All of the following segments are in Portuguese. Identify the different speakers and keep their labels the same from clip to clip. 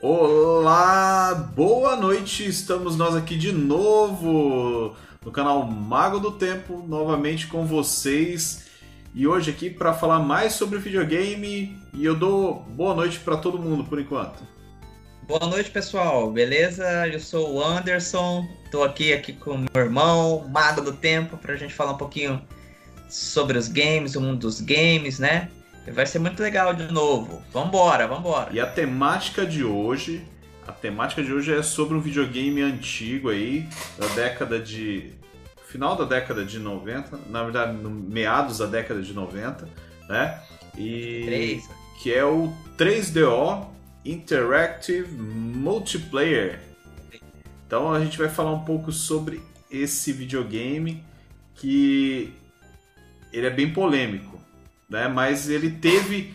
Speaker 1: Olá, boa noite, estamos nós aqui de novo no canal Mago do Tempo, novamente com vocês. E hoje aqui para falar mais sobre videogame e eu dou boa noite para todo mundo por enquanto.
Speaker 2: Boa noite, pessoal. Beleza? Eu sou o Anderson. Estou aqui aqui com meu irmão, Mago do Tempo, para a gente falar um pouquinho sobre os games, o mundo dos games, né? Vai ser muito legal de novo. Vambora, vambora.
Speaker 1: E a temática de hoje, a temática de hoje é sobre um videogame antigo aí, da década de final da década de 90, na verdade, no meados da década de 90, né? E 3. que é o 3DO Interactive Multiplayer. Então a gente vai falar um pouco sobre esse videogame que ele é bem polêmico, né? Mas ele teve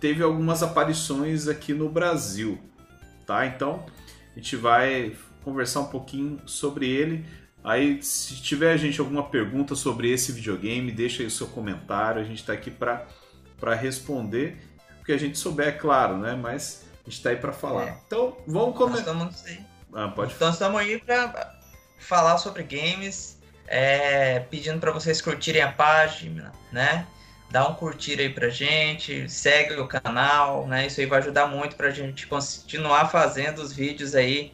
Speaker 1: teve algumas aparições aqui no Brasil, tá? Então a gente vai conversar um pouquinho sobre ele. Aí, se tiver gente alguma pergunta sobre esse videogame, deixa aí o seu comentário. A gente está aqui para responder, porque a gente souber, é claro, né? Mas a gente está aí para falar. É. Então, vamos começar.
Speaker 2: Ah, pode então, estamos aí para falar sobre games, é, pedindo para vocês curtirem a página, né? Dá um curtir aí pra gente, segue o canal, né? Isso aí vai ajudar muito pra gente continuar fazendo os vídeos aí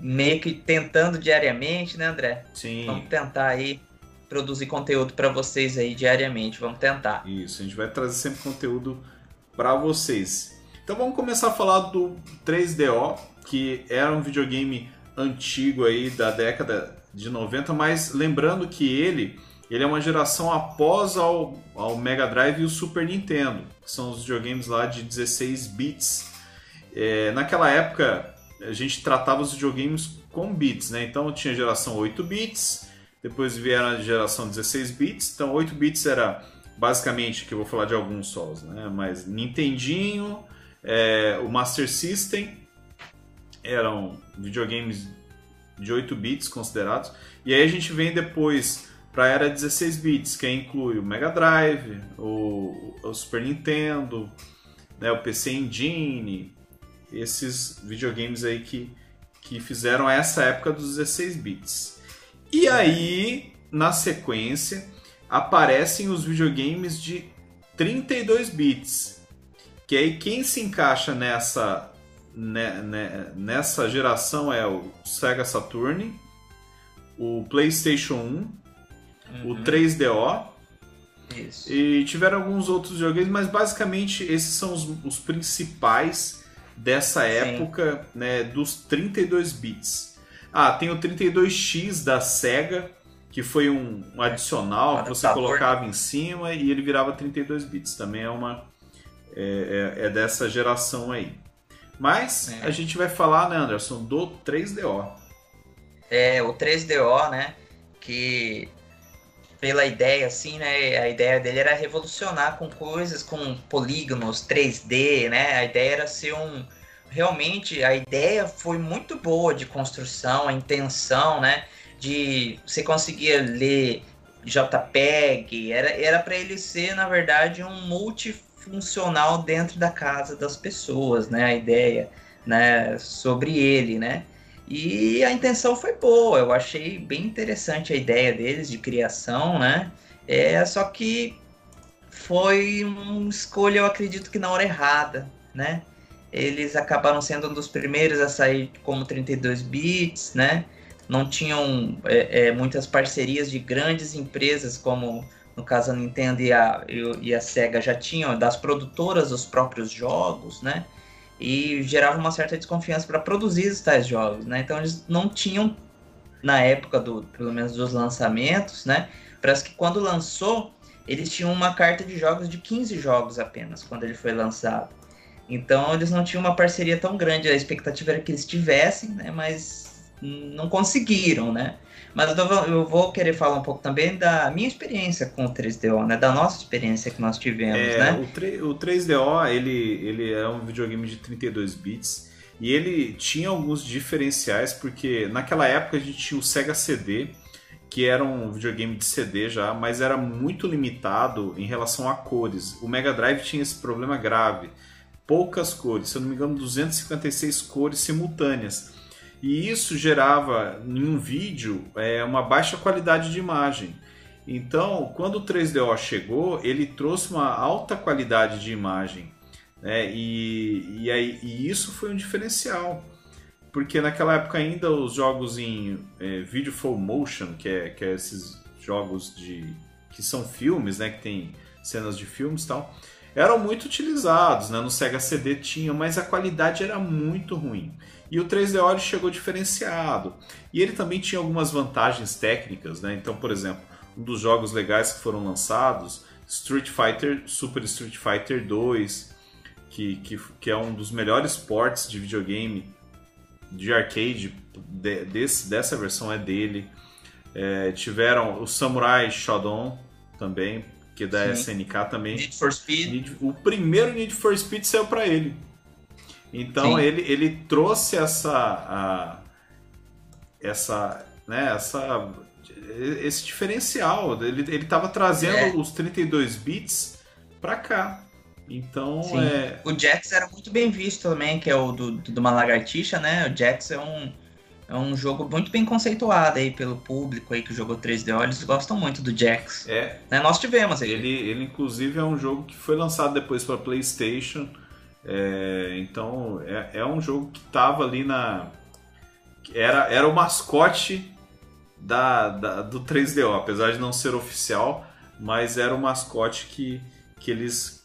Speaker 2: meio que tentando diariamente, né, André?
Speaker 1: Sim.
Speaker 2: Vamos tentar aí produzir conteúdo para vocês aí diariamente. Vamos tentar.
Speaker 1: Isso, a gente vai trazer sempre conteúdo para vocês. Então vamos começar a falar do 3DO, que era um videogame antigo aí da década de 90, mas lembrando que ele, ele é uma geração após ao, ao Mega Drive e o Super Nintendo, que são os videogames lá de 16 bits. É, naquela época a gente tratava os videogames com bits, né? Então tinha geração 8 bits, depois vieram a geração 16 bits. Então 8 bits era basicamente, que eu vou falar de alguns só, né? Mas Nintendinho, é, o Master System eram videogames de 8 bits considerados. E aí a gente vem depois para a era 16 bits, que inclui o Mega Drive, o, o Super Nintendo, né, o PC Engine, esses videogames aí que, que fizeram essa época dos 16 bits. E aí, na sequência, aparecem os videogames de 32 bits. Que aí quem se encaixa nessa né, né, nessa geração é o Sega Saturn, o PlayStation 1, uhum. o 3DO.
Speaker 2: Isso.
Speaker 1: E tiveram alguns outros videogames, mas basicamente esses são os, os principais dessa época, Sim. né, dos 32 bits. Ah, tem o 32X da Sega, que foi um, um adicional que você colocava em cima e ele virava 32 bits. Também é uma é, é, é dessa geração aí. Mas é. a gente vai falar, né, Anderson, do 3DO.
Speaker 2: É, o 3DO, né, que pela ideia, assim, né? A ideia dele era revolucionar com coisas, com polígonos 3D, né? A ideia era ser um. Realmente, a ideia foi muito boa de construção, a intenção, né? De você conseguir ler JPEG, era para ele ser, na verdade, um multifuncional dentro da casa das pessoas, né? A ideia, né? Sobre ele, né? E a intenção foi boa, eu achei bem interessante a ideia deles de criação, né? É, só que foi uma escolha, eu acredito que na hora errada, né? Eles acabaram sendo um dos primeiros a sair como 32 bits, né? Não tinham é, é, muitas parcerias de grandes empresas, como no caso a Nintendo e a, e a Sega já tinham, das produtoras os próprios jogos, né? E gerava uma certa desconfiança para produzir esses tais jogos, né? Então eles não tinham na época do, pelo menos dos lançamentos, né? Parece que quando lançou, eles tinham uma carta de jogos de 15 jogos apenas quando ele foi lançado. Então eles não tinham uma parceria tão grande, a expectativa era que eles tivessem, né? Mas não conseguiram, né? Mas eu vou querer falar um pouco também da minha experiência com o 3DO, né? Da nossa experiência que nós tivemos,
Speaker 1: é,
Speaker 2: né?
Speaker 1: O, 3DO, ele, ele é um videogame de 32 bits e ele tinha alguns diferenciais, porque naquela época a gente tinha o Sega CD, que era um videogame de CD já, mas era muito limitado em relação a cores. O Mega Drive tinha esse problema grave. poucas cores, se eu não me engano, 256 cores simultâneas. E isso gerava em um vídeo é, uma baixa qualidade de imagem. Então, quando o 3DO chegou, ele trouxe uma alta qualidade de imagem. Né? E, e, aí, e isso foi um diferencial. Porque naquela época ainda os jogos em é, Video Full Motion, que é, que é esses jogos de que são filmes, né, que tem cenas de filmes e tal, eram muito utilizados, né? No Sega CD tinha, mas a qualidade era muito ruim. E o 3DO chegou diferenciado. E ele também tinha algumas vantagens técnicas, né? Então, por exemplo, um dos jogos legais que foram lançados, Street Fighter, Super Street Fighter 2, que, que, que é um dos melhores ports de videogame de arcade de, desse, dessa versão é dele. É, tiveram o Samurai Shodown também, que é da Sim. SNK também.
Speaker 2: Need for Speed.
Speaker 1: Need, o primeiro Need for Speed saiu para ele. Então ele, ele trouxe essa a, essa né, essa esse diferencial. Ele ele estava trazendo é. os 32 bits para cá. Então
Speaker 2: Sim.
Speaker 1: é.
Speaker 2: O Jax era muito bem visto também, que é o do, do uma lagartixa, né? O Jax é um, é um jogo muito bem conceituado aí pelo público aí que jogou 3DO. Eles gostam muito do Jax.
Speaker 1: É.
Speaker 2: Né? Nós tivemos
Speaker 1: aí. Ele, ele, inclusive, é um jogo que foi lançado depois para PlayStation. É, então, é, é um jogo que tava ali na. Era, era o mascote da, da, do 3DO, apesar de não ser oficial, mas era o mascote que, que eles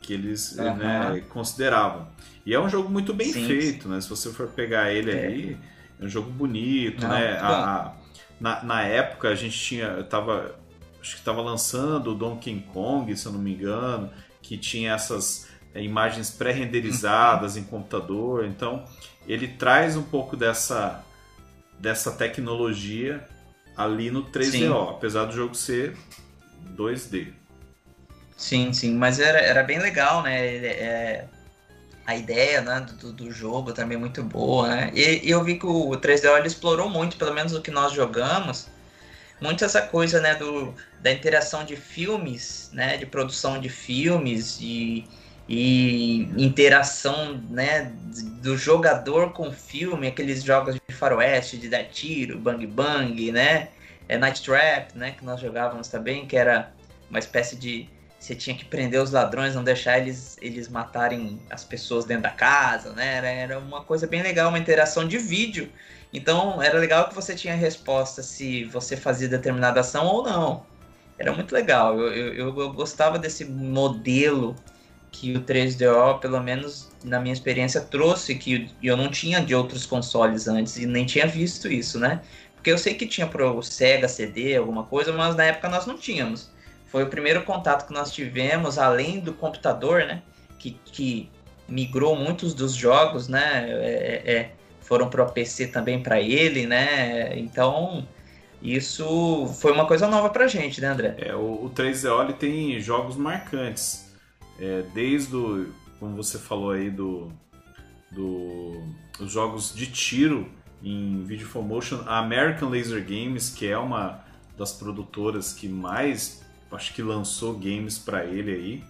Speaker 1: que eles uhum. né, consideravam. E é um jogo muito bem sim, feito, sim. né? Se você for pegar ele é. ali, é um jogo bonito, Não, né? A, na, na época a gente tinha, tava, acho que estava lançando o Donkey Kong, se eu não me engano, que tinha essas é, imagens pré-renderizadas uhum. em computador. Então ele traz um pouco dessa dessa tecnologia ali no 3DO, sim. apesar do jogo ser 2D.
Speaker 2: Sim, sim, mas era, era bem legal, né? É, a ideia né, do, do jogo também é muito boa, né? E, e, eu vi que o 3DO ele explorou muito, pelo menos o que nós jogamos, muito essa coisa, né, do, da interação de filmes, né, de produção de filmes e, e interação, né, do jogador com o filme, aqueles jogos de faroeste, de dar tiro, bang bang, né, é Night Trap, né, que nós jogávamos também, que era uma espécie de você tinha que prender os ladrões, não deixar eles, eles matarem as pessoas dentro da casa, né? Era, era uma coisa bem legal, uma interação de vídeo. Então era legal que você tinha resposta se você fazia determinada ação ou não. Era muito legal. Eu, eu, eu gostava desse modelo que o 3DO, pelo menos na minha experiência, trouxe, que eu não tinha de outros consoles antes e nem tinha visto isso, né? Porque eu sei que tinha pro Sega CD, alguma coisa, mas na época nós não tínhamos foi o primeiro contato que nós tivemos, além do computador, né? Que, que migrou muitos dos jogos, né? É, é, foram para o PC também para ele, né? Então, isso foi uma coisa nova para gente, né, André?
Speaker 1: É, o, o 3DO tem jogos marcantes. É, desde o, como você falou aí, do, do, os jogos de tiro em Video for Motion, a American Laser Games, que é uma das produtoras que mais acho que lançou games para ele aí.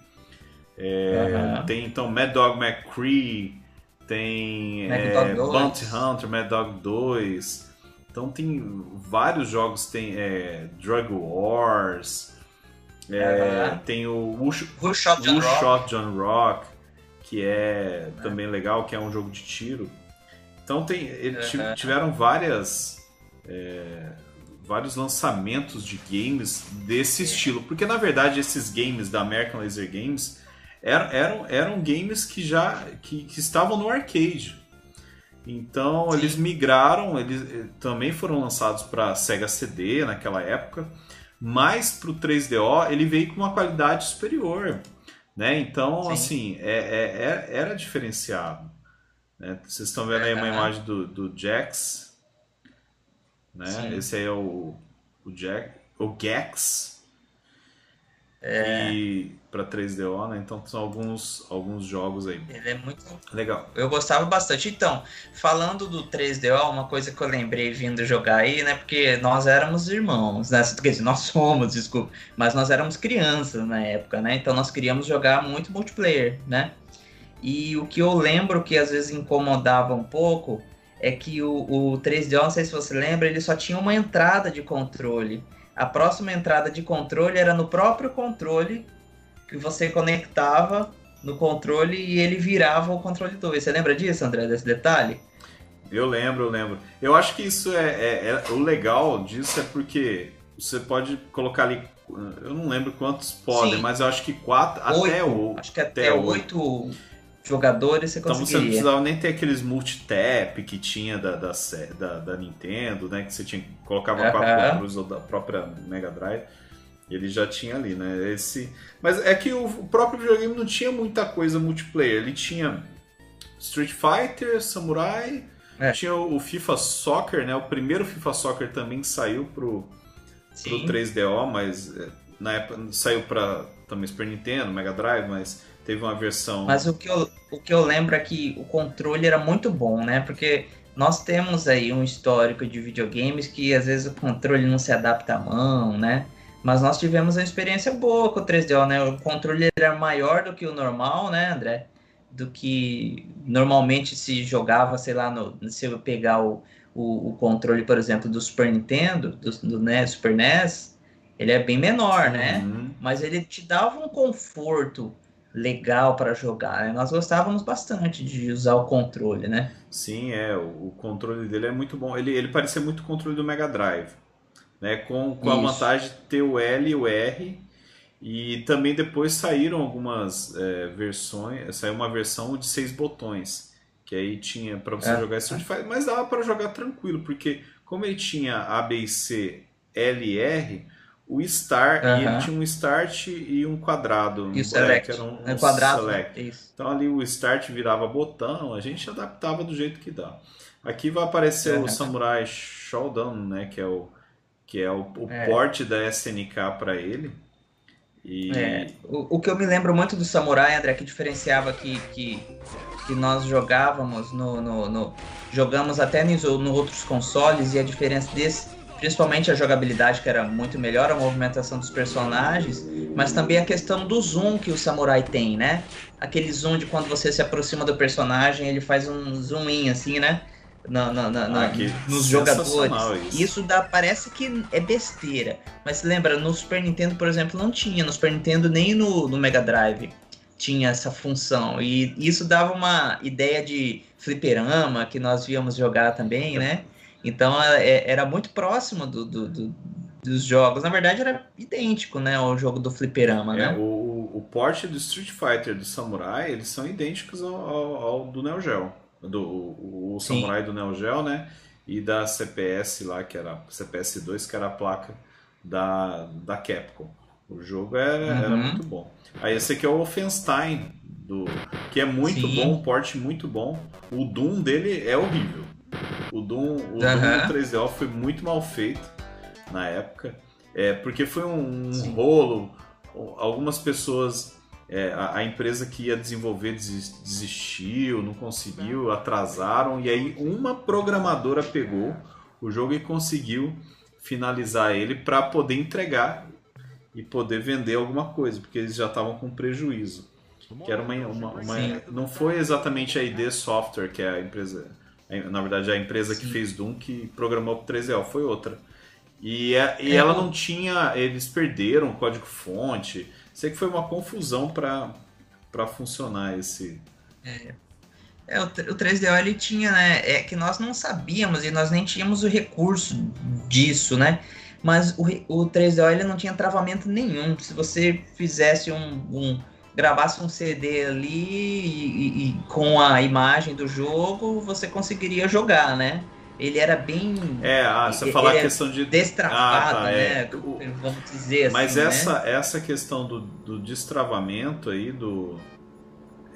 Speaker 1: É, uhum. Tem então Mad Dog McCree, tem Mad é, Bounty Hunter, Mad Dog 2. Então tem vários jogos, tem é, Drug Wars, uhum. tem o Who,
Speaker 2: Who Shot, John, Who
Speaker 1: Shot John Rock, que é uhum. também legal, que é um jogo de tiro. Então tem, eles tiveram várias é, vários lançamentos de games desse estilo. Porque na verdade esses games da American Laser Games eram, eram, eram games que já que, que estavam no arcade. Então Sim. eles migraram, eles eh, também foram lançados para Sega CD naquela época, mas para o 3DO ele veio com uma qualidade superior. Né? Então, Sim. assim, é, é, é, era diferenciado. Né? Vocês estão vendo aí uma imagem do, do Jax, né? Sim. Esse aí é o, o Jack, o Gex. É. E para 3DO, né? Então são alguns, alguns jogos aí.
Speaker 2: Ele é muito
Speaker 1: legal.
Speaker 2: Eu gostava bastante. Então, falando do 3DO, uma coisa que eu lembrei vindo jogar aí, né? Porque nós éramos irmãos, né? Quer dizer, nós somos, desculpa, mas nós éramos crianças na época, né? Então nós queríamos jogar muito multiplayer, né? E o que eu lembro que às vezes incomodava um pouco é que o, o 3DO, não sei se você lembra, ele só tinha uma entrada de controle. A próxima entrada de controle era no próprio controle que você conectava no controle e ele virava o controle 2. Você lembra disso, André, desse detalhe?
Speaker 1: Eu lembro, eu lembro. Eu acho que isso é, é, é, o legal disso é porque você pode colocar ali. Eu não lembro quantos podem, Sim. mas eu acho que quatro
Speaker 2: oito, até o acho que até, até oito jogadores você conseguiria.
Speaker 1: Então você não precisava nem ter aqueles multitap que tinha da, da, da, da Nintendo, né? Que você tinha colocava uh -huh. quatro controles ou da própria Mega Drive. Ele já tinha ali, né? Esse, mas é que o próprio videogame não tinha muita coisa multiplayer. Ele tinha Street Fighter, Samurai, é. tinha o FIFA Soccer, né? O primeiro FIFA Soccer também saiu pro, pro 3DO, mas é, na época saiu para também Super Nintendo, Mega Drive, mas teve uma versão.
Speaker 2: Mas o que eu, o que eu lembro é que o controle era muito bom, né? Porque nós temos aí um histórico de videogames que às vezes o controle não se adapta à mão, né? Mas nós tivemos uma experiência boa com o 3DO, né? O controle era maior do que o normal, né, André? Do que normalmente se jogava, sei lá, no, se eu pegar o, o, o controle, por exemplo, do Super Nintendo, do, do né, Super NES, ele é bem menor, né? Uhum. Mas ele te dava um conforto legal para jogar. Né? Nós gostávamos bastante de usar o controle, né?
Speaker 1: Sim, é. O, controle dele é muito bom. Ele, ele parecia muito o controle do Mega Drive né? Com, com a vantagem de ter o L e o R. E também depois saíram algumas é, versões, saiu uma versão de seis botões, que aí tinha para você é. jogar Street Fighter, mas dava para jogar tranquilo, porque como ele tinha A, B e C, L e R, o Star, e ele tinha um Start e um quadrado.
Speaker 2: E o Select. Era um, um é quadrado, select.
Speaker 1: Isso. Então ali o Start virava botão, a gente adaptava do jeito que dá. Aqui vai aparecer o Samurai Shodown, né, que é o que é o, o é. porte da SNK para ele.
Speaker 2: E... É. O, o, que eu me lembro muito do Samurai, André, que diferenciava que, que, que nós jogávamos no, no, no jogamos até nos no outros consoles e a diferença desse, principalmente a jogabilidade que era muito melhor, a movimentação dos personagens, mas também a questão do zoom que o Samurai tem, né? Aquele zoom de quando você se aproxima do personagem, ele faz um zoom in assim, né? na, na, na, ah, nos jogadores. Isso. isso dá, parece que é besteira. Mas lembra, no Super Nintendo, por exemplo, não tinha. No Super Nintendo nem no, no Mega Drive tinha essa função. E isso dava uma ideia de fliperama que nós víamos jogar também, né? Então é, era muito próximo do, do, do, dos jogos. Na verdade era idêntico, né? Ao jogo do fliperama,
Speaker 1: é,
Speaker 2: né?
Speaker 1: O, o porte do Street Fighter do Samurai, eles são idênticos ao, ao, ao do Neo Geo do o, o Samurai do Neo Geo, né? E da CPS lá, que era CPS 2, que era a placa da, da Capcom. O jogo era, uhum. era muito bom. Aí esse aqui é o Wolfenstein, do, que é muito Sim. bom, um porte muito bom. O Doom dele é horrível. O Doom, o uhum. Doom 3DO foi muito mal feito na época. É, porque foi um, um rolo. Algumas pessoas é, a, a, empresa que ia desenvolver desistiu, não conseguiu, atrasaram, e aí uma programadora pegou o jogo e conseguiu finalizar ele para poder entregar e poder vender alguma coisa, porque eles já estavam com prejuízo. Que era uma, uma, uma não foi exatamente a ID Software, que é a empresa, na verdade a empresa Sim. que fez Doom que programou o 3DL, foi outra. E, é, e é, ela não tinha, eles perderam o código fonte, Sei que foi uma confusão para funcionar esse.
Speaker 2: É. É, o, o 3DO ele tinha, né? É que nós não sabíamos e nós nem tínhamos o recurso disso, né? Mas o, o 3DO ele não tinha travamento nenhum. Se você fizesse um, um gravasse um CD ali e, e, com a imagem do jogo, você conseguiria jogar, né? ele era bem.
Speaker 1: É, ah, você falar a questão de.
Speaker 2: Destravado, ah, tá, é. né? Vamos dizer
Speaker 1: Mas
Speaker 2: assim.
Speaker 1: Mas essa,
Speaker 2: né?
Speaker 1: essa questão do, do destravamento aí, do.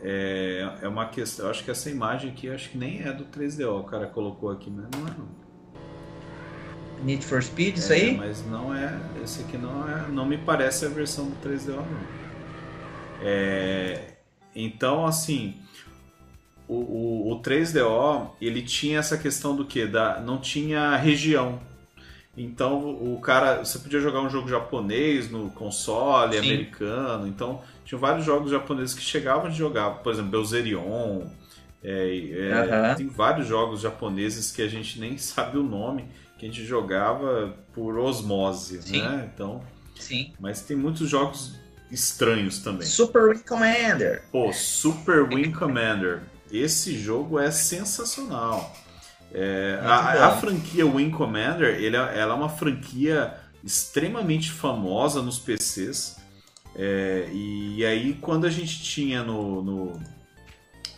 Speaker 1: É, é uma questão. Eu acho que essa imagem aqui, acho que nem é do 3DO, o cara colocou aqui, mas não é não.
Speaker 2: Need for Speed, é, isso aí?
Speaker 1: Mas não é. Esse aqui não é. Não me parece a versão do 3DO, não. É, então, assim o, o, o 3DO ele tinha essa questão do que? Da, não tinha região. Então o cara, você podia jogar um jogo japonês no console, Sim. americano. Então tinha vários jogos japoneses que chegavam de jogar, por exemplo, Belzerion. É, é, Tem vários jogos japoneses que a gente nem sabe o nome, que a gente jogava por osmose, Sim. né? Então,
Speaker 2: Sim.
Speaker 1: Mas tem muitos jogos estranhos também.
Speaker 2: Super Wing Commander.
Speaker 1: Pô, Super Wing Commander. Esse jogo é sensacional. É, a, a, franquia Wing Commander ele, é, ela é uma franquia extremamente famosa nos PCs. É, e, aí, quando a gente tinha no, no,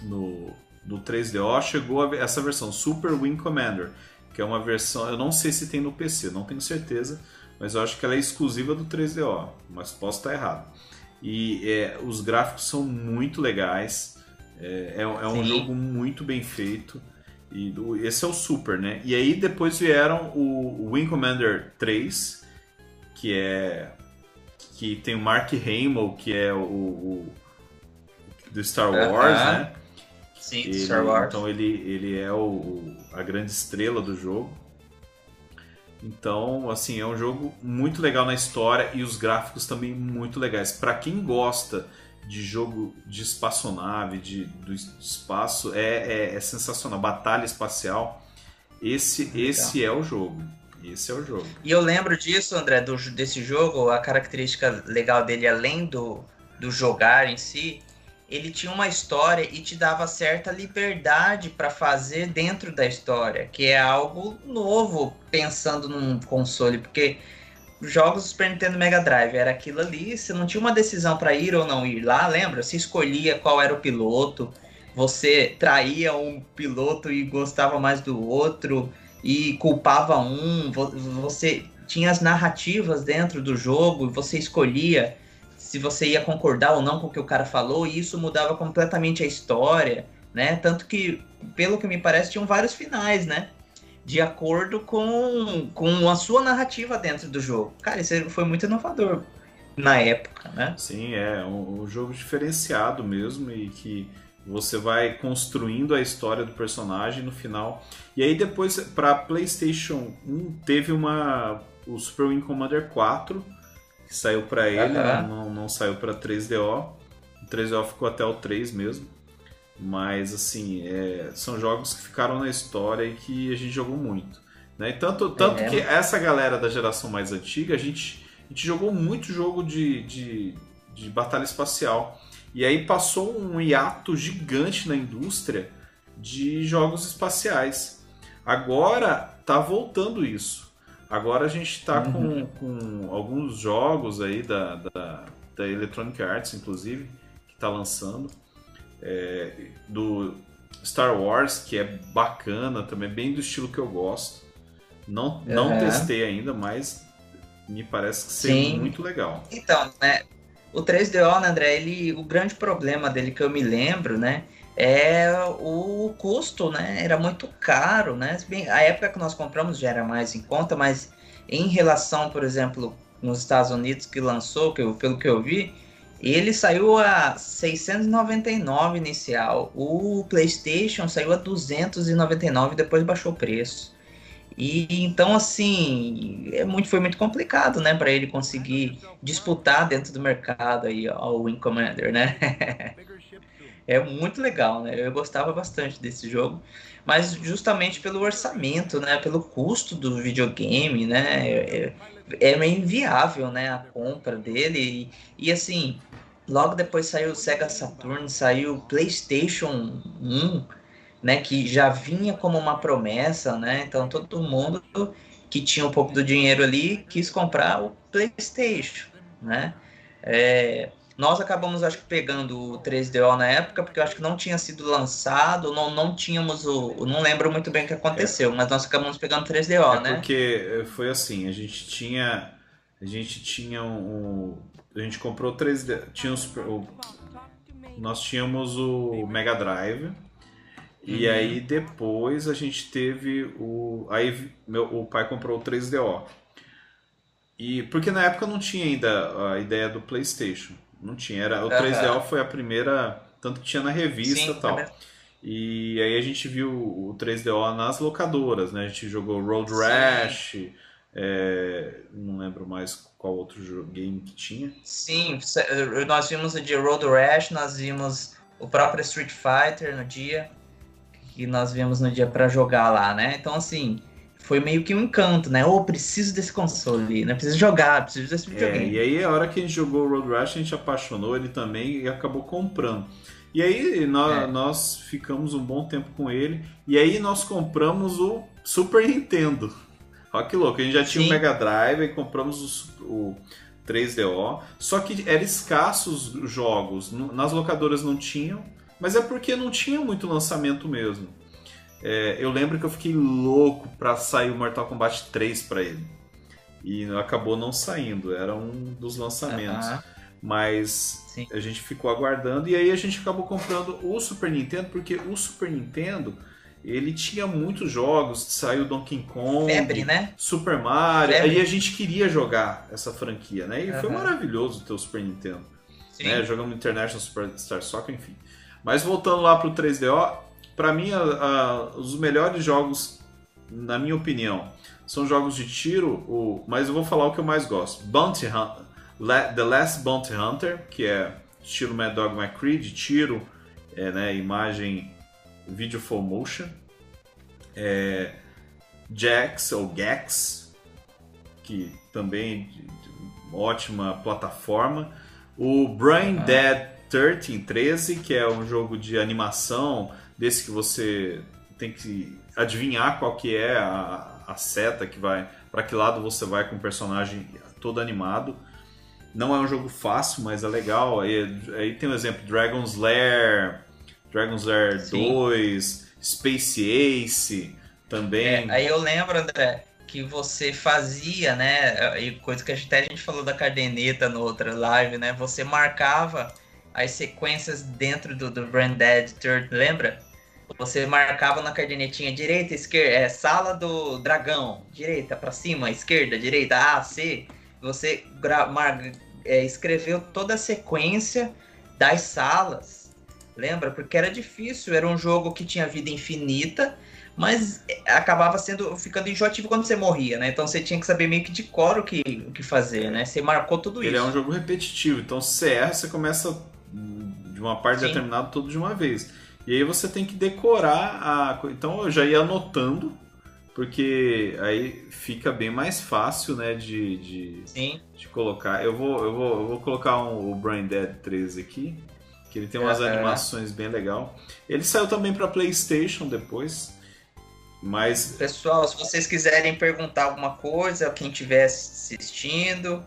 Speaker 1: no, no 3DO, chegou a, essa versão Super Wing Commander, que é uma versão, eu não sei se tem no PC, não tenho certeza, mas eu acho que ela é exclusiva do 3DO, mas posso estar errado. E é, os gráficos são muito legais, é, é, é um jogo muito bem feito. E do, esse é o Super, né? E aí depois vieram o Wing Commander 3, que é. que tem o Mark Hamill, que é o. o do Star Wars, uh -huh. né?
Speaker 2: Sim, ele, Star Wars.
Speaker 1: Então ele, ele é o, a grande estrela do jogo. Então, assim, é um jogo muito legal na história e os gráficos também muito legais. Para quem gosta de jogo de espaçonave, de, do espaço, é, é, é sensacional. Batalha espacial, esse, esse é o jogo. Esse é o jogo.
Speaker 2: E eu lembro disso, André, do, desse jogo, a característica legal dele, além do, do jogar em si, ele tinha uma história e te dava certa liberdade para fazer dentro da história, que é algo novo pensando num console, porque jogos Super Nintendo Mega Drive era aquilo ali, você não tinha uma decisão para ir ou não ir lá, lembra? Você escolhia qual era o piloto, você traía um piloto e gostava mais do outro e culpava um, você tinha as narrativas dentro do jogo, você escolhia se você ia concordar ou não com o que o cara falou, e isso mudava completamente a história, né? Tanto que, pelo que me parece, tinham vários finais, né? de acordo com, com a sua narrativa dentro do jogo. Cara, isso foi muito inovador na época, né?
Speaker 1: Sim, é um, um jogo diferenciado mesmo e que você vai construindo a história do personagem no final. E aí depois para PlayStation 1 teve uma o Super Wing Commander 4 que saiu para ele, não, não, não saiu para 3DO. O 3DO ficou até o 3 mesmo. Mas, assim, é, são jogos que ficaram na história e que a gente jogou muito. Né? tanto tanto é que essa galera da geração mais antiga, a gente, a gente jogou muito jogo de, de, de batalha espacial. E aí passou um hiato gigante na indústria de jogos espaciais. Agora tá voltando isso. Agora a gente está uhum. com, com alguns jogos aí da, da, da Electronic Arts, inclusive, que está lançando é, do Star Wars, que é bacana também, bem do estilo que eu gosto. Não, não testei ainda, mas me parece que seria muito legal.
Speaker 2: Então, né, o 3DO, né, André, ele, o grande problema dele que eu me lembro, né, é o custo, né, era muito caro, né, bem, a época que nós compramos já era mais em conta, mas em relação, por exemplo, nos Estados Unidos que lançou, que eu, pelo que eu vi, ele saiu a 699 inicial. O PlayStation saiu a 299 e depois baixou o preço. E então assim, é muito foi muito complicado, né, para ele conseguir disputar dentro do mercado aí o Wing Commander, né? é muito legal, né? Eu gostava bastante desse jogo, mas justamente pelo orçamento, né, pelo custo do videogame, né? É, é, é inviável, né, a compra dele e, e assim, Logo depois saiu o Sega Saturn, saiu o PlayStation 1, né, que já vinha como uma promessa, né? Então todo mundo que tinha um pouco do dinheiro ali quis comprar o PlayStation, né? É, nós acabamos, acho que, pegando o 3DO na época, porque eu acho que não tinha sido lançado, não, não tínhamos o. Não lembro muito bem o que aconteceu, é. mas nós acabamos pegando o 3DO,
Speaker 1: é
Speaker 2: né?
Speaker 1: Porque foi assim, a gente tinha. A gente tinha um, a gente comprou 3D. Tinha o, nós tínhamos o Mega Drive. Uhum. E aí depois a gente teve o. Aí meu, o pai comprou o 3DO. E, porque na época não tinha ainda a ideia do PlayStation. Não tinha. Era, o 3DO foi a primeira. Tanto que tinha na revista e tal. É e aí a gente viu o 3DO nas locadoras, né? A gente jogou Road Rash, É, não lembro mais qual outro game que tinha.
Speaker 2: Sim, nós vimos o de Road Rash, nós vimos o próprio Street Fighter no dia, que nós vimos no dia para jogar lá, né? Então, assim, foi meio que um encanto, né? Oh, preciso desse console, né? Preciso jogar, preciso desse é, videogame.
Speaker 1: É, e aí, a hora que a gente jogou o Road Rash, a gente apaixonou ele também e acabou comprando. E aí, nós, é. nós ficamos um bom tempo com ele. E aí, nós compramos o Super Nintendo. Olha que louco, a gente já tinha o Mega Drive e compramos o, o 3DO. Só que eram escassos jogos. Nas locadoras não tinham, mas é porque não tinha muito lançamento mesmo. É, eu lembro que eu fiquei louco para sair o Mortal Kombat 3 para ele. E acabou não saindo, era um dos lançamentos. Uh -huh. Mas Sim. a gente ficou aguardando e aí a gente acabou comprando o Super Nintendo, porque o Super Nintendo ele tinha muitos jogos, saiu Donkey Kong,
Speaker 2: Febre, né?
Speaker 1: Super Mario, Febre. aí a gente queria jogar essa franquia, né? E uhum. foi maravilhoso ter o Super Nintendo. Sim. Né? Jogamos International Superstar Soccer, enfim. Mas voltando lá pro 3DO, para mim a, a, os melhores jogos, na minha opinião, são jogos de tiro, o, mas eu vou falar o que eu mais gosto. Bounty Hunter, The Last Bounty Hunter, que é estilo Mad Dog McCree, de tiro, é, né, imagem Video Full Motion, é, Jax ou Gax, que também de, de ótima plataforma, o Brain ah. Dead 13, 13, que é um jogo de animação desse que você tem que adivinhar qual que é a, a seta que vai, para que lado você vai com o personagem todo animado. Não é um jogo fácil, mas é legal. Aí, aí tem o um exemplo Dragon's Lair, Dragon's Lair Sim. 2, Space Ace também.
Speaker 2: É, aí eu lembro, André, que você fazia, né? E coisa que até a gente falou da caderneta no outra live, né? Você marcava as sequências dentro do, do Branded Third, lembra? Você marcava na cadernetinha direita, esquerda, é, sala do dragão, direita para cima, esquerda, direita, A, C. Você mar, é, escreveu toda a sequência das salas Lembra? Porque era difícil, era um jogo que tinha vida infinita, mas acabava sendo ficando enjoativo quando você morria, né? Então você tinha que saber meio que de cor o que, o que fazer, né? Você marcou tudo
Speaker 1: Ele
Speaker 2: isso.
Speaker 1: Ele é um jogo repetitivo, então se você erra, você começa de uma parte Sim. determinada tudo de uma vez. E aí você tem que decorar a. Então eu já ia anotando, porque aí fica bem mais fácil, né, de, de,
Speaker 2: Sim.
Speaker 1: de colocar. Eu vou, eu vou, eu vou colocar um, o Brain Dead 13 aqui que ele tem umas é, animações é. bem legal. Ele saiu também para PlayStation depois. Mas
Speaker 2: pessoal, se vocês quiserem perguntar alguma coisa, quem estiver assistindo,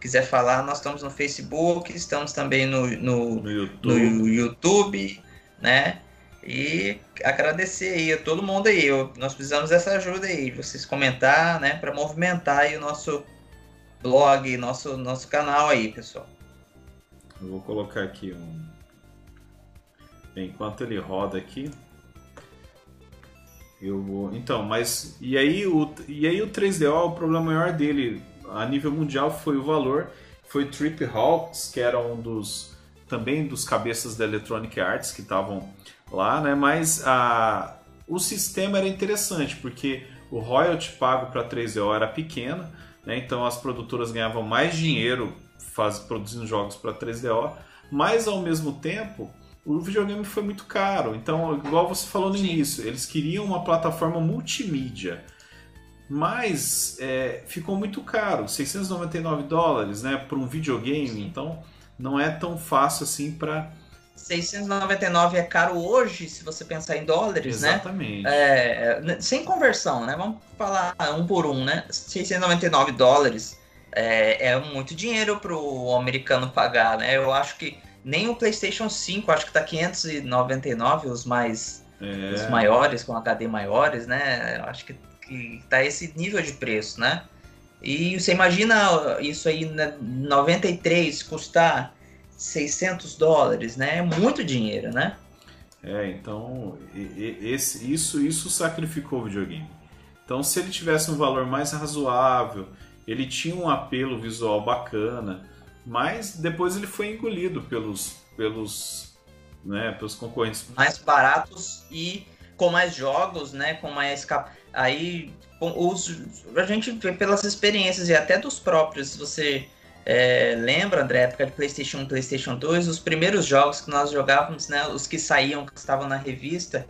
Speaker 2: quiser falar, nós estamos no Facebook, estamos também no, no, no, YouTube. no YouTube, né? E agradecer aí a todo mundo aí. Eu, nós precisamos dessa ajuda aí, vocês comentar, né, para movimentar aí o nosso blog, nosso nosso canal aí, pessoal.
Speaker 1: Eu vou colocar aqui um enquanto ele roda aqui, eu vou. Então, mas e aí o e aí o 3DO, o problema maior dele a nível mundial foi o valor, foi Trip Hawks, que era um dos também dos cabeças da Electronic Arts que estavam lá, né? Mas a o sistema era interessante porque o royalty pago para 3DO era pequeno, né? Então as produtoras ganhavam mais dinheiro faz, produzindo jogos para 3DO, mas ao mesmo tempo o videogame foi muito caro. Então, igual você falou no Sim. início, eles queriam uma plataforma multimídia. Mas é, ficou muito caro, 699 dólares, né, para um videogame. Então, não é tão fácil assim para
Speaker 2: 699 é caro hoje, se você pensar em dólares,
Speaker 1: Exatamente.
Speaker 2: né? Exatamente. É, sem conversão, né? Vamos falar um por um, né? 699 dólares é, é muito dinheiro para o americano pagar, né? Eu acho que nem o PlayStation 5, acho que tá 599 os mais é. os maiores com HD maiores, né? Acho que, que tá esse nível de preço, né? E você imagina isso aí na 93 custar 600 dólares, né? É muito dinheiro, né?
Speaker 1: É, então esse, isso, isso sacrificou o videogame. Então, se ele tivesse um valor mais razoável, ele tinha um apelo visual bacana, mas depois ele foi engolido pelos, pelos, né, pelos concorrentes.
Speaker 2: Mais baratos e com mais jogos, né? Com mais. Aí os, a gente vê pelas experiências e até dos próprios, você é, lembra, André, época de PlayStation 1, PlayStation 2, os primeiros jogos que nós jogávamos, né, os que saíam, que estavam na revista,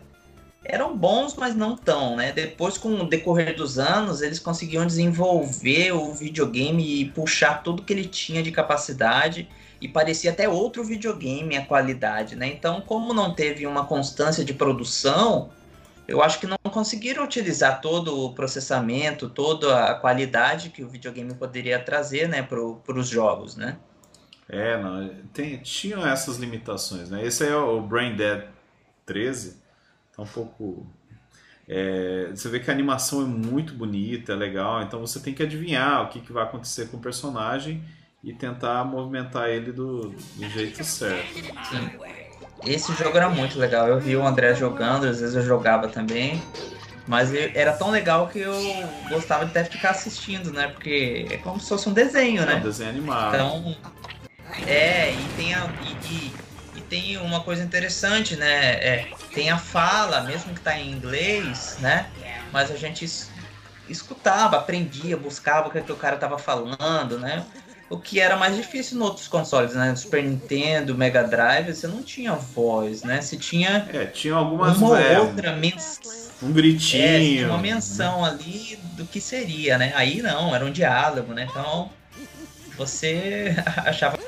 Speaker 2: eram bons, mas não tão, né? Depois, com o decorrer dos anos, eles conseguiam desenvolver o videogame e puxar tudo que ele tinha de capacidade e parecia até outro videogame a qualidade, né? Então, como não teve uma constância de produção, eu acho que não conseguiram utilizar todo o processamento, toda a qualidade que o videogame poderia trazer, né, para os jogos, né?
Speaker 1: É, não, tem, tinham essas limitações, né? Esse é o Brain Dead 13, tá um pouco... É, você vê que a animação é muito bonita, é legal, então você tem que adivinhar o que, que vai acontecer com o personagem e tentar movimentar ele do, do jeito certo.
Speaker 2: Sim. Esse jogo era muito legal. Eu vi o André jogando, às vezes eu jogava também. Mas era tão legal que eu gostava de até ficar assistindo, né? Porque é como se fosse um desenho, né?
Speaker 1: É um desenho animado.
Speaker 2: Então, é, e tem, a, e, e, e tem uma coisa interessante, né? É, tem a fala, mesmo que tá em inglês, né? Mas a gente escutava, aprendia, buscava o que, é que o cara tava falando, né? O que era mais difícil em outros consoles, né? Super Nintendo, Mega Drive, você não tinha voz, né? Você tinha.
Speaker 1: É, tinha algumas.
Speaker 2: Uma é, outra menção.
Speaker 1: Um gritinho. É,
Speaker 2: tinha uma menção ali do que seria, né? Aí não, era um diálogo, né? Então você achava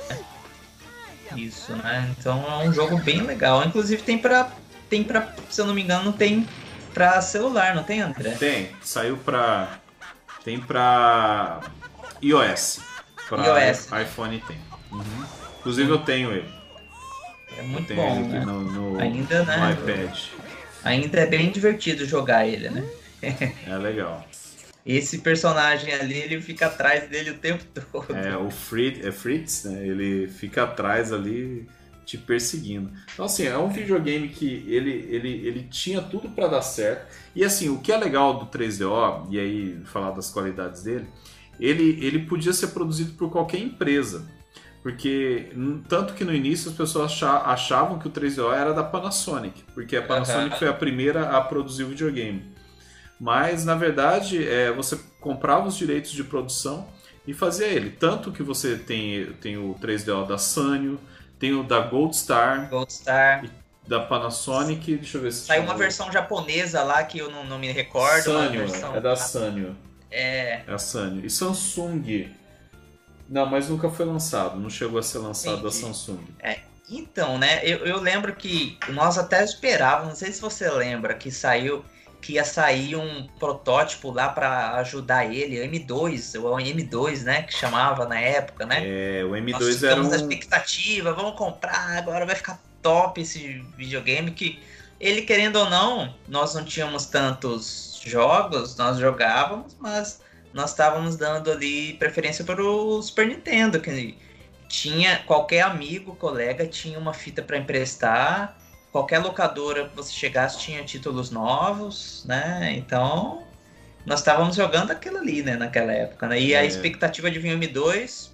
Speaker 2: isso, né? Então é um jogo bem legal. Inclusive tem pra. Tem pra. Se eu não me engano, tem pra celular, não tem, André?
Speaker 1: Tem, saiu pra. Tem pra iOS. Pra iOS. iPhone tem. Uhum. Inclusive eu tenho ele.
Speaker 2: É muito bom, né?
Speaker 1: no, no,
Speaker 2: Ainda, né?
Speaker 1: no iPad.
Speaker 2: Ainda é bem divertido jogar ele, né?
Speaker 1: é legal.
Speaker 2: Esse personagem ali, ele fica atrás dele o tempo todo.
Speaker 1: É, o Fritz, é Fritz, né? Ele fica atrás ali te perseguindo. Então, assim, é um videogame que ele, ele, ele tinha tudo para dar certo. E, assim, o que é legal do 3DO, e aí falar das qualidades dele, ele, ele podia ser produzido por qualquer empresa. Porque, tanto que no início as pessoas achavam que o 3DO era da Panasonic, porque a Panasonic uhum. foi a primeira a produzir o videogame. Mas, na verdade, é, você comprava os direitos de produção e fazia ele. Tanto que você tem, tem o 3DO da Sanyo, tem o da Gold Star,
Speaker 2: Gold Star.
Speaker 1: da Panasonic, deixa eu ver se...
Speaker 2: Saiu uma versão japonesa lá que eu não, não me recordo.
Speaker 1: Sanyo, é da Sanyo.
Speaker 2: É.
Speaker 1: É a Sanyo. E Samsung. Não, mas nunca foi lançado. Não chegou a ser lançado da Samsung.
Speaker 2: É, então, né? Eu, eu lembro que nós até esperávamos, não sei se você lembra, que saiu que ia sair um protótipo lá para ajudar ele, o M2, o M2, né, que chamava na época, né?
Speaker 1: É, o M2 Nós era um...
Speaker 2: expectativa, vamos comprar, agora vai ficar top esse videogame que ele querendo ou não, nós não tínhamos tantos jogos nós jogávamos, mas nós estávamos dando ali preferência para o Super Nintendo, que tinha qualquer amigo, colega tinha uma fita para emprestar, qualquer locadora que você chegasse tinha títulos novos, né? Então nós estávamos jogando aquilo ali, né, naquela época, né? E é. a expectativa de vir M2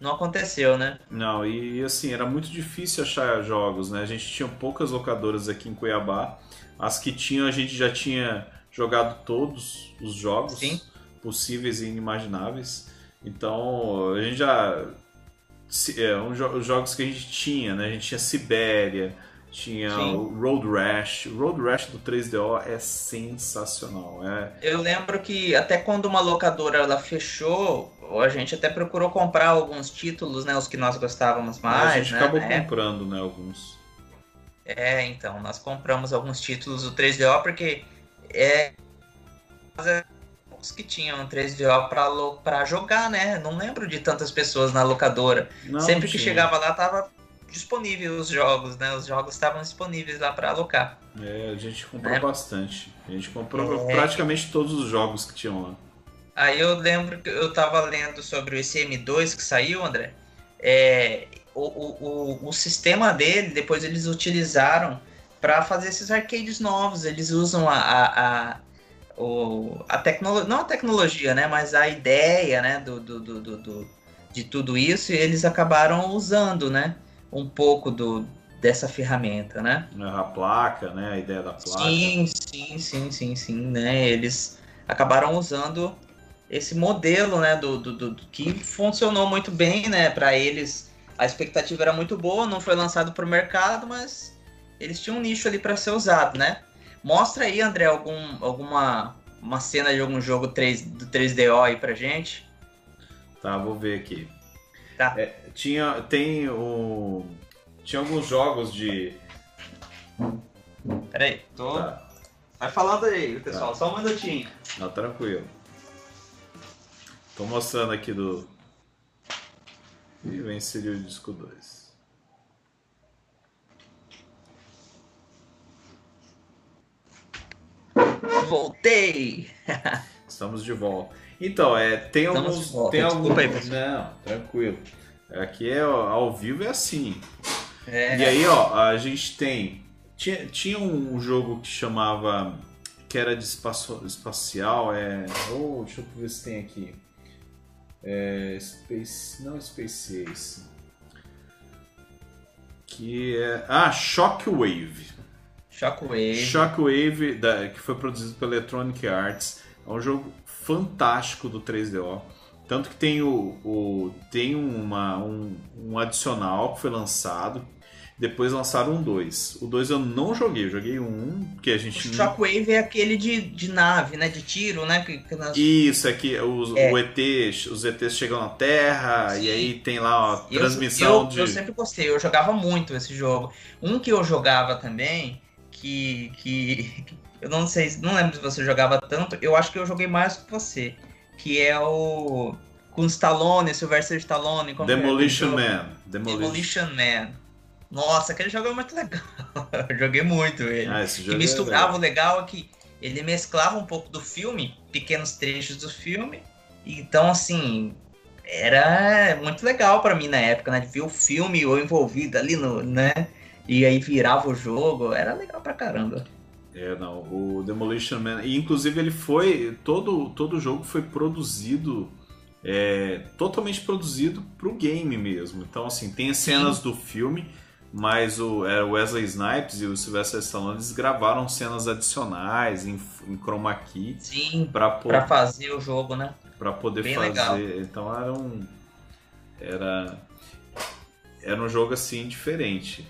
Speaker 2: não aconteceu, né?
Speaker 1: Não, e assim, era muito difícil achar jogos, né? A gente tinha poucas locadoras aqui em Cuiabá. As que tinham, a gente já tinha jogado todos os jogos Sim. possíveis e inimagináveis. Então, a gente já. É, um, os jogos que a gente tinha, né? A gente tinha Sibéria, tinha Sim. o Road Rash. O Road Rash do 3DO é sensacional. É...
Speaker 2: Eu lembro que até quando uma locadora ela fechou, a gente até procurou comprar alguns títulos, né? Os que nós gostávamos mais. A gente
Speaker 1: né, acabou comprando, né? Alguns.
Speaker 2: É, então, nós compramos alguns títulos do 3DO porque é os que tinham 3DO para jogar, né? Não lembro de tantas pessoas na locadora. Não, Sempre que chegava lá tava disponível os jogos, né? Os jogos estavam disponíveis lá para alocar.
Speaker 1: É, a gente comprou né? bastante. A gente comprou é... praticamente todos os jogos que tinham lá.
Speaker 2: Aí eu lembro que eu tava lendo sobre o ECM2 que saiu, André. É, o, o, o, o sistema dele, depois eles utilizaram para fazer esses arcades novos. Eles usam a, a, a, o, a tecnologia, não a tecnologia, né, mas a ideia, né, do, do, do, do, de tudo isso, e eles acabaram usando, né, um pouco do, dessa ferramenta, né?
Speaker 1: A placa, né, a ideia da placa.
Speaker 2: Sim, sim, sim, sim, sim, né, eles acabaram usando esse modelo, né, do, do, do que funcionou muito bem, né, para eles. A expectativa era muito boa, não foi lançado para o mercado, mas eles tinham um nicho ali para ser usado, né? Mostra aí, André, algum, alguma uma cena de algum jogo 3, do 3DO aí pra gente.
Speaker 1: Tá, vou ver aqui.
Speaker 2: Tá.
Speaker 1: É, tinha, tem o... Tinha alguns jogos de...
Speaker 2: Peraí, tô... Tá. Vai falando aí, pessoal, tá. só um minutinho.
Speaker 1: Não, tranquilo. Tô mostrando aqui do... E vem o disco 2.
Speaker 2: Voltei!
Speaker 1: Estamos de volta. Então, é, tem Estamos alguns. De volta. Tem alguns. Aí, não, tranquilo. Aqui é ao vivo é assim. É. E aí, ó, a gente tem. Tinha, tinha um jogo que chamava. que era de espaço, espacial. É. Oh, deixa eu ver se tem aqui. É, Space. Não Space Ace. Que é. Ah, Shockwave.
Speaker 2: Shockwave.
Speaker 1: Shockwave, da, que foi produzido pela Electronic Arts. É um jogo fantástico do 3DO. Tanto que tem, o, o tem uma, um, um, adicional que foi lançado. Depois lançaram um 2. O 2 eu não joguei, eu joguei um, que a gente.
Speaker 2: O Shockwave é aquele de, de nave, né? De tiro, né? Que,
Speaker 1: que nós... Isso, é que os, é. O ET, os ETs chegam na Terra Sim. e aí tem lá a transmissão
Speaker 2: eu, eu,
Speaker 1: de.
Speaker 2: Eu sempre gostei, eu jogava muito esse jogo. Um que eu jogava também que, que eu não sei, não lembro se você jogava tanto. Eu acho que eu joguei mais que você, que é o com Stallone, Sylvester Stallone,
Speaker 1: como Demolition é Man.
Speaker 2: Demolition. Demolition Man. Nossa, aquele jogo é muito legal. eu joguei muito ele. Ah, esse jogo e misturava é o legal é que ele mesclava um pouco do filme, pequenos trechos do filme. Então, assim, era muito legal para mim na época, né? De ver o filme ou envolvido ali no, né? E aí virava o jogo, era legal pra caramba.
Speaker 1: É, não, o Demolition Man, e inclusive ele foi, todo, todo o jogo foi produzido, é, totalmente produzido pro game mesmo, então assim, tem as cenas Sim. do filme, mas o era Wesley Snipes e o Sylvester Stallone eles gravaram cenas adicionais em, em chroma key
Speaker 2: Sim, para pra fazer o jogo, né?
Speaker 1: Para poder Bem fazer, legal. então era um era era um jogo assim diferente.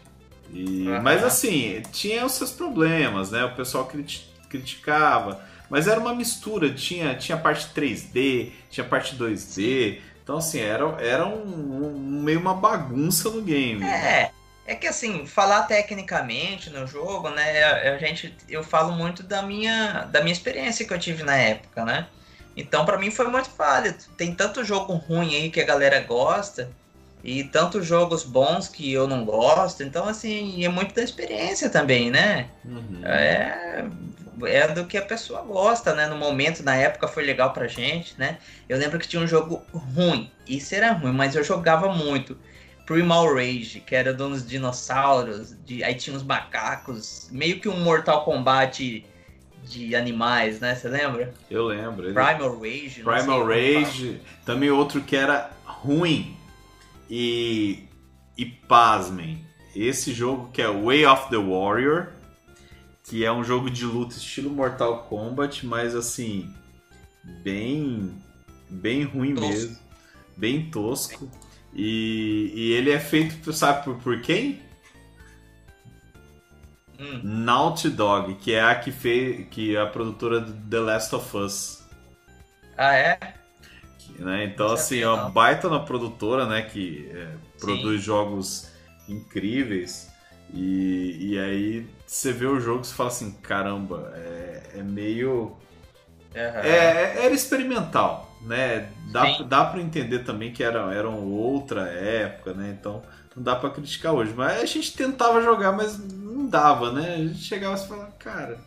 Speaker 1: E, uhum. Mas assim, tinha os seus problemas, né? O pessoal criti criticava, mas era uma mistura, tinha, tinha parte 3D, tinha parte 2D. Sim. Então, assim, era, era um, um, meio uma bagunça no game.
Speaker 2: É, é que assim, falar tecnicamente no jogo, né? A gente, eu falo muito da minha, da minha experiência que eu tive na época, né? Então, para mim foi muito válido. Tem tanto jogo ruim aí que a galera gosta e tantos jogos bons que eu não gosto. Então, assim, é muito da experiência também, né? Uhum. É, é do que a pessoa gosta, né? No momento, na época, foi legal pra gente, né? Eu lembro que tinha um jogo ruim. Isso era ruim, mas eu jogava muito. Primal Rage, que era dos dinossauros, de, aí tinha uns macacos, meio que um Mortal Kombat de animais, né? Você lembra?
Speaker 1: Eu lembro.
Speaker 2: Primal Rage.
Speaker 1: Primal Rage. Também outro que era ruim, e, e pasmem, esse jogo que é Way of the Warrior, que é um jogo de luta estilo Mortal Kombat, mas assim, bem bem ruim tosco. mesmo, bem tosco. E, e ele é feito, sabe por, por quem? Hum. Naughty Dog, que é a que fez, que é a produtora de The Last of Us.
Speaker 2: Ah, é?
Speaker 1: Né? Então, assim, é uma baita na produtora, né? Que é, produz jogos incríveis. E, e aí você vê o jogo e fala assim, caramba, é, é meio. Uhum. É, era experimental, né? Dá, dá para entender também que era, era outra época, né? Então não dá para criticar hoje. Mas a gente tentava jogar, mas não dava, né? A gente chegava e falava, cara,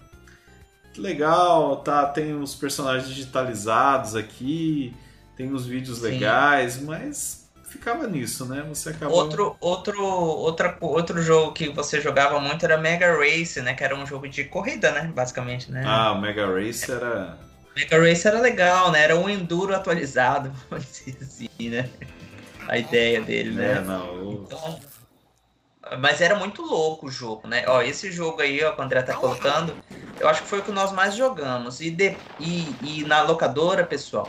Speaker 1: legal, tá? Tem os personagens digitalizados aqui, tem uns vídeos Sim. legais, mas ficava nisso, né? Você acabava...
Speaker 2: Outro, outro, outra, outro jogo que você jogava muito era Mega Race, né? Que era um jogo de corrida, né? Basicamente, né?
Speaker 1: Ah, o Mega Race era...
Speaker 2: Mega Race era legal, né? Era um enduro atualizado, vamos dizer assim, né? A ideia dele, né?
Speaker 1: É, não,
Speaker 2: então, mas era muito louco o jogo, né? Ó, esse jogo aí, ó, que o André tá colocando, eu acho que foi o que nós mais jogamos. E, de, e, e na locadora, pessoal,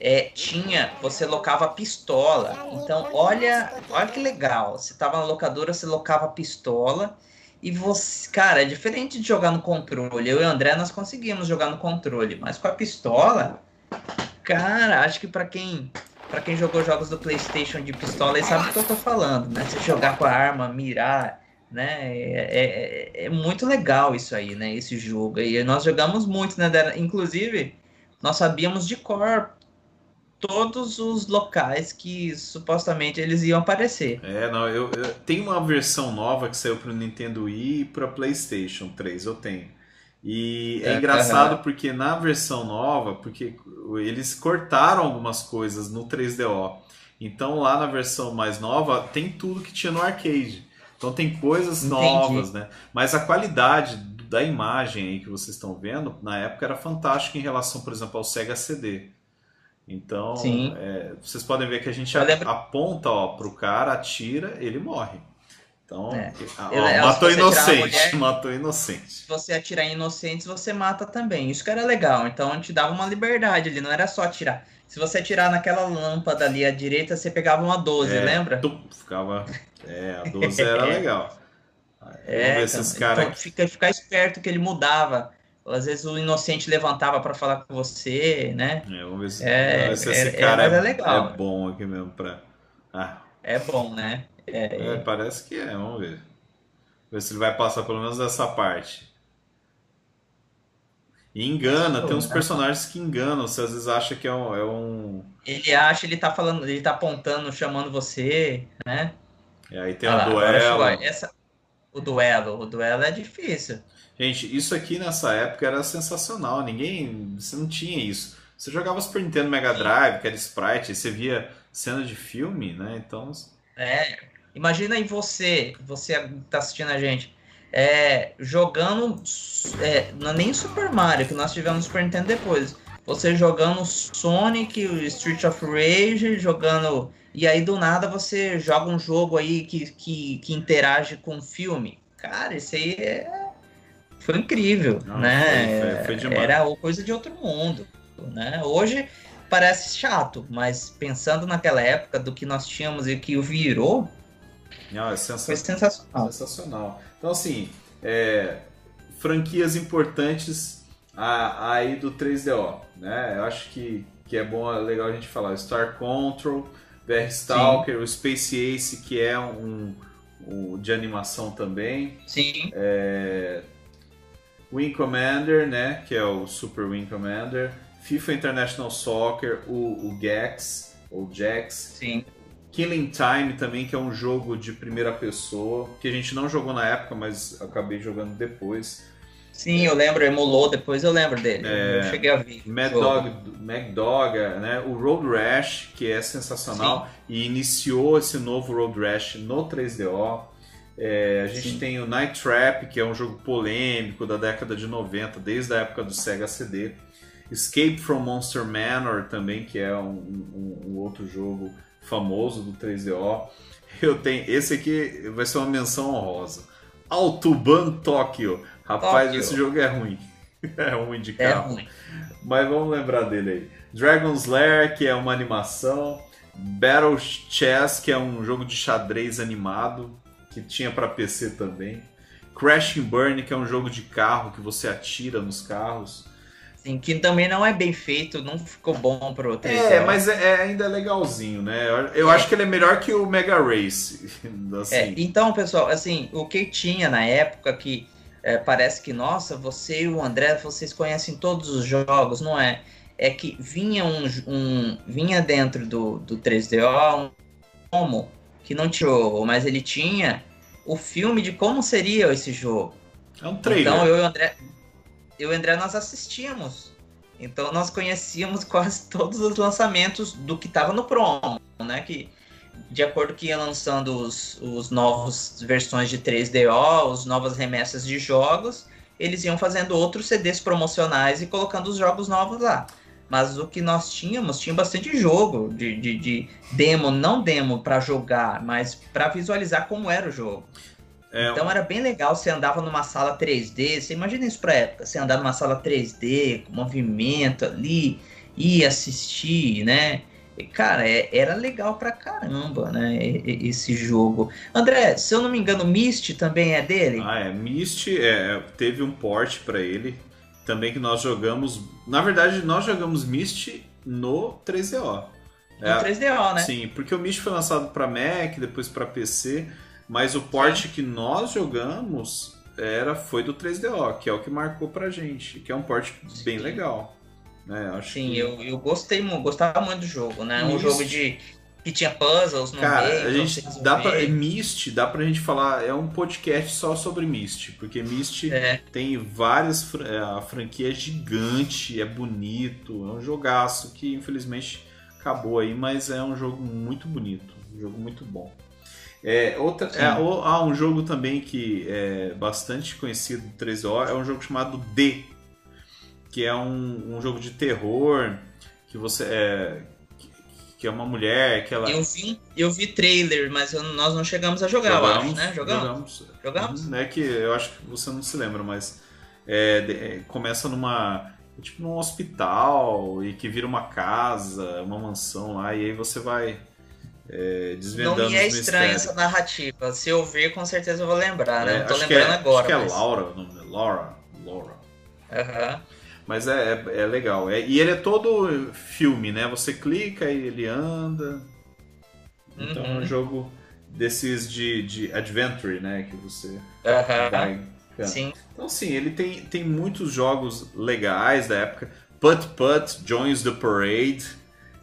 Speaker 2: é, tinha, você locava pistola. Então, olha, olha que legal. Você tava na locadora, você locava pistola. E você, cara, é diferente de jogar no controle. Eu e o André nós conseguimos jogar no controle, mas com a pistola, cara, acho que para quem para quem jogou jogos do PlayStation de pistola, aí sabe o que eu tô falando, né? Você jogar com a arma, mirar, né? É, é, é, muito legal isso aí, né? Esse jogo. E nós jogamos muito, né? Inclusive, nós sabíamos de cor todos os locais que supostamente eles iam aparecer.
Speaker 1: É, não, eu, eu tem uma versão nova que saiu para o Nintendo Wii e para PlayStation 3, eu tenho. E é, é engraçado porque na versão nova, porque eles cortaram algumas coisas no 3DO. Então lá na versão mais nova tem tudo que tinha no arcade. Então tem coisas Entendi. novas, né? Mas a qualidade da imagem aí que vocês estão vendo, na época era fantástica em relação, por exemplo, ao Sega CD. Então, é, vocês podem ver que a gente lembro... aponta ó, pro cara, atira, ele morre. Então, é. ó, matou inocente, mulher, matou inocente. Se
Speaker 2: você atirar em inocentes, você mata também. Isso que era legal. Então, gente dava uma liberdade ali, não era só atirar. Se você atirar naquela lâmpada ali à direita, você pegava uma 12, é, lembra?
Speaker 1: Tum, ficava. É, a 12 era legal.
Speaker 2: É, então, cara... então fica, ficar esperto que ele mudava às vezes o inocente levantava para falar com você, né?
Speaker 1: É, vamos ver se, é, ver se esse é, cara é, é, legal. é, bom aqui mesmo para.
Speaker 2: Ah. É bom, né?
Speaker 1: É, é, parece que é, vamos ver. Ver se ele vai passar pelo menos dessa parte. E engana, tem uns né? personagens que enganam, você às vezes acha que é um, é um.
Speaker 2: Ele acha, ele tá falando, ele tá apontando, chamando você, né?
Speaker 1: E aí tem o um duelo.
Speaker 2: Essa, o duelo, o duelo é difícil.
Speaker 1: Gente, isso aqui nessa época era sensacional. Ninguém. Você não tinha isso. Você jogava Super Nintendo Mega Drive, que era sprite, e você via cena de filme, né? Então.
Speaker 2: É. Imagina aí você, você tá assistindo a gente, é, jogando. É, não é nem Super Mario, que nós tivemos Super Nintendo depois. Você jogando Sonic, Street of Rage, jogando. E aí do nada você joga um jogo aí que, que, que interage com o filme. Cara, isso aí é foi incrível, Não, né? Foi, foi, foi Era coisa de outro mundo, né? Hoje parece chato, mas pensando naquela época do que nós tínhamos e que o virou,
Speaker 1: Não, é foi sensacional. Sensacional. Então assim, é, franquias importantes aí do 3DO, né? Eu acho que, que é bom, é legal a gente falar. Star Control, VR Stalker, Sim. o Space Ace, que é um, um de animação também.
Speaker 2: Sim.
Speaker 1: É, Wing Commander, né, que é o Super Wing Commander, FIFA International Soccer, o, o Gex, ou Jax.
Speaker 2: Sim.
Speaker 1: Killing Time também, que é um jogo de primeira pessoa, que a gente não jogou na época, mas acabei jogando depois.
Speaker 2: Sim, eu lembro, emulou depois, eu lembro dele. É, eu cheguei a ver.
Speaker 1: Mad Dog, Mad Dog, né? O Road Rash, que é sensacional, Sim. e iniciou esse novo Road Rash no 3DO. É, a gente Sim. tem o Night Trap, que é um jogo polêmico da década de 90, desde a época do Sega CD. Escape from Monster Manor também, que é um, um, um outro jogo famoso do 3DO. Eu tenho esse aqui vai ser uma menção honrosa. Autobahn Tokyo. Rapaz, Tokyo. esse jogo é ruim. É ruim de é carro. É ruim. Mas vamos lembrar dele aí. Dragon's Lair, que é uma animação. Battle Chess, que é um jogo de xadrez animado que tinha para PC também. Crash and Burn, que é um jogo de carro que você atira nos carros.
Speaker 2: Sim, que também não é bem feito, não ficou bom pro 3
Speaker 1: É, mas é, é, ainda legalzinho, né? Eu, eu é. acho que ele é melhor que o Mega Race.
Speaker 2: Assim. É, então, pessoal, assim, o que tinha na época que é, parece que, nossa, você e o André, vocês conhecem todos os jogos, não é? É que vinha um, um vinha dentro do, do 3DO um como que não tinha jogo, mas ele tinha o filme de como seria esse jogo.
Speaker 1: É um trailer.
Speaker 2: Então eu e o André, eu e o André nós assistíamos. Então nós conhecíamos quase todos os lançamentos do que estava no promo, né? Que de acordo que ia lançando os, os novos versões de 3DO, as novas remessas de jogos, eles iam fazendo outros CDs promocionais e colocando os jogos novos lá. Mas o que nós tínhamos, tinha bastante jogo de, de, de demo, não demo para jogar, mas para visualizar como era o jogo. É, então era bem legal, você andava numa sala 3D, você imagina isso pra época, você andar numa sala 3D, com movimento ali, e assistir, né? E, cara, é, era legal pra caramba, né? Esse jogo. André, se eu não me engano, Myst também é dele?
Speaker 1: Ah, é. Myst é, teve um port para ele. Também que nós jogamos. Na verdade, nós jogamos Myst no 3DO.
Speaker 2: No é, 3DO, né?
Speaker 1: Sim, porque o Myst foi lançado para Mac, depois para PC. Mas o port Sim. que nós jogamos era foi do 3DO, que é o que marcou pra gente, que é um port Sim. bem legal. Né?
Speaker 2: Acho Sim, que... eu, eu gostei muito, gostava muito do jogo, né? Um jogo de que tinha puzzles no
Speaker 1: Cara,
Speaker 2: meio.
Speaker 1: a gente dá pra, é Myst, dá pra gente falar, é um podcast só sobre Myst, porque Myst é. tem várias é, a franquia é gigante, é bonito, é um jogaço que infelizmente acabou aí, mas é um jogo muito bonito, um jogo muito bom. É, outra, é, há um jogo também que é bastante conhecido do 3O, é um jogo chamado D, que é um, um jogo de terror, que você é, que é uma mulher que ela...
Speaker 2: Eu vi, eu vi trailer, mas eu, nós não chegamos a jogar, jogamos, eu acho, né? Jogamos? Jogamos.
Speaker 1: jogamos? É que eu acho que você não se lembra, mas é, é, começa numa... Tipo num hospital e que vira uma casa, uma mansão lá, e aí você vai é, desvendando
Speaker 2: Não me é estranha essa narrativa. Se eu ver, com certeza eu vou lembrar, né? É, não tô lembrando é, agora.
Speaker 1: Acho que é. Laura o nome. Laura. Laura.
Speaker 2: Uhum.
Speaker 1: Mas é, é, é legal. É, e ele é todo filme, né? Você clica e ele anda. Então uhum. é um uhum. jogo desses de, de adventure, né? Que você uhum. vai.
Speaker 2: Sim.
Speaker 1: Então, sim, ele tem, tem muitos jogos legais da época. Put Put Joins the Parade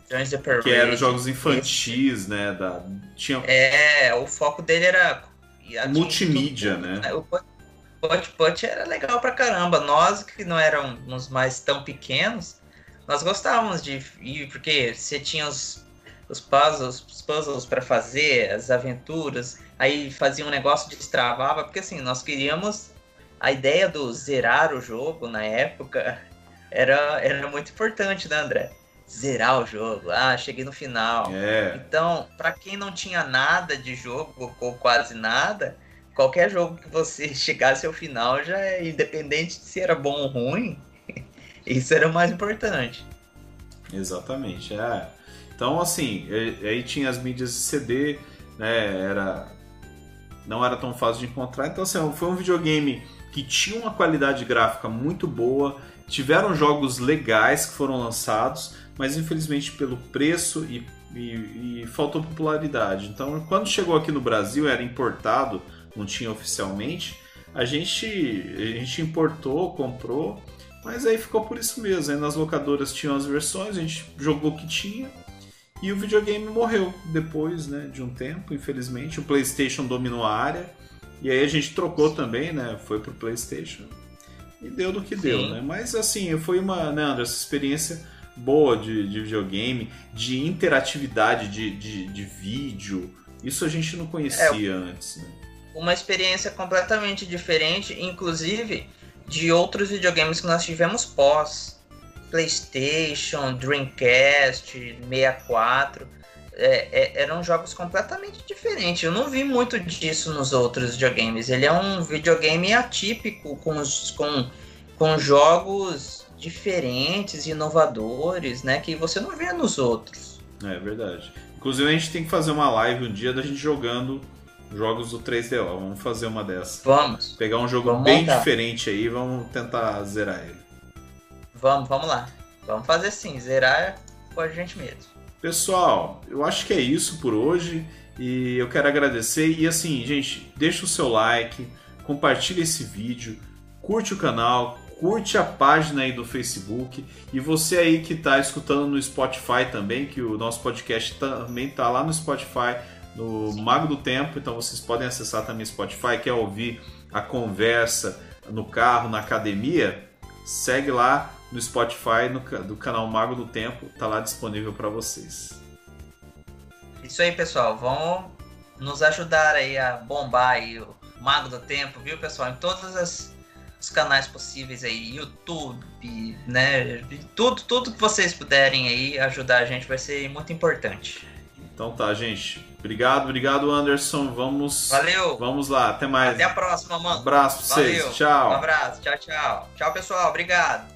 Speaker 2: Joins the Parade.
Speaker 1: Que eram jogos infantis, esse. né? Da, tinha...
Speaker 2: É, o foco dele era.
Speaker 1: Multimídia, tudo, né?
Speaker 2: O Put Put era legal pra caramba. Nós que não éramos mais tão pequenos, nós gostávamos de ir, porque você tinha os, os puzzles, os puzzles para fazer, as aventuras, aí fazia um negócio de destravava, porque assim, nós queríamos a ideia do zerar o jogo na época era, era muito importante, né, André? zerar o jogo. Ah, cheguei no final.
Speaker 1: É.
Speaker 2: Então, para quem não tinha nada de jogo ou quase nada, qualquer jogo que você chegasse ao final já é independente se era bom ou ruim. Isso era o mais importante.
Speaker 1: Exatamente, é. Então, assim, aí tinha as mídias de CD, né? Era não era tão fácil de encontrar. Então, assim, foi um videogame que tinha uma qualidade gráfica muito boa, tiveram jogos legais que foram lançados, mas infelizmente pelo preço e, e, e, faltou popularidade. Então, quando chegou aqui no Brasil, era importado, não tinha oficialmente, a gente, a gente importou, comprou, mas aí ficou por isso mesmo. Aí nas locadoras tinham as versões, a gente jogou o que tinha e o videogame morreu depois né, de um tempo, infelizmente. O PlayStation dominou a área e aí a gente trocou também, né? Foi pro PlayStation e deu do que Sim. deu, né? Mas assim, foi uma, né, André, essa experiência boa de, de videogame, de interatividade de, de, de, vídeo. Isso a gente não conhecia é, antes. Né?
Speaker 2: Uma experiência completamente diferente, inclusive de outros videogames que nós tivemos pós. PlayStation, Dreamcast, 64. É, é, eram jogos completamente diferentes. Eu não vi muito disso nos outros videogames. Ele é um videogame atípico com, com, com jogos diferentes, inovadores, né? Que você não vê nos outros.
Speaker 1: É verdade. Inclusive a gente tem que fazer uma live um dia da gente jogando jogos do 3DO. Vamos fazer uma dessas.
Speaker 2: Vamos.
Speaker 1: Pegar um jogo vamos bem montar. diferente aí e vamos tentar zerar ele.
Speaker 2: Vamos, vamos lá. Vamos fazer sim, zerar com a gente mesmo.
Speaker 1: Pessoal, eu acho que é isso por hoje e eu quero agradecer e assim, gente, deixa o seu like, compartilha esse vídeo, curte o canal, curte a página aí do Facebook e você aí que está escutando no Spotify também, que o nosso podcast também está lá no Spotify, no. Mago do Tempo, então vocês podem acessar também o Spotify, quer ouvir a conversa no carro, na academia, segue lá no Spotify no, do canal Mago do Tempo, tá lá disponível para vocês.
Speaker 2: Isso aí, pessoal, vão nos ajudar aí a bombar aí o Mago do Tempo, viu, pessoal? Em todas as os canais possíveis aí, YouTube, né? Tudo, tudo que vocês puderem aí ajudar a gente vai ser muito importante.
Speaker 1: Então tá, gente. Obrigado, obrigado, Anderson. Vamos.
Speaker 2: Valeu.
Speaker 1: Vamos lá, até mais.
Speaker 2: Até a próxima, mano.
Speaker 1: Um abraço pra vocês.
Speaker 2: Valeu.
Speaker 1: Tchau.
Speaker 2: Um abraço. Tchau, tchau. Tchau, pessoal. Obrigado.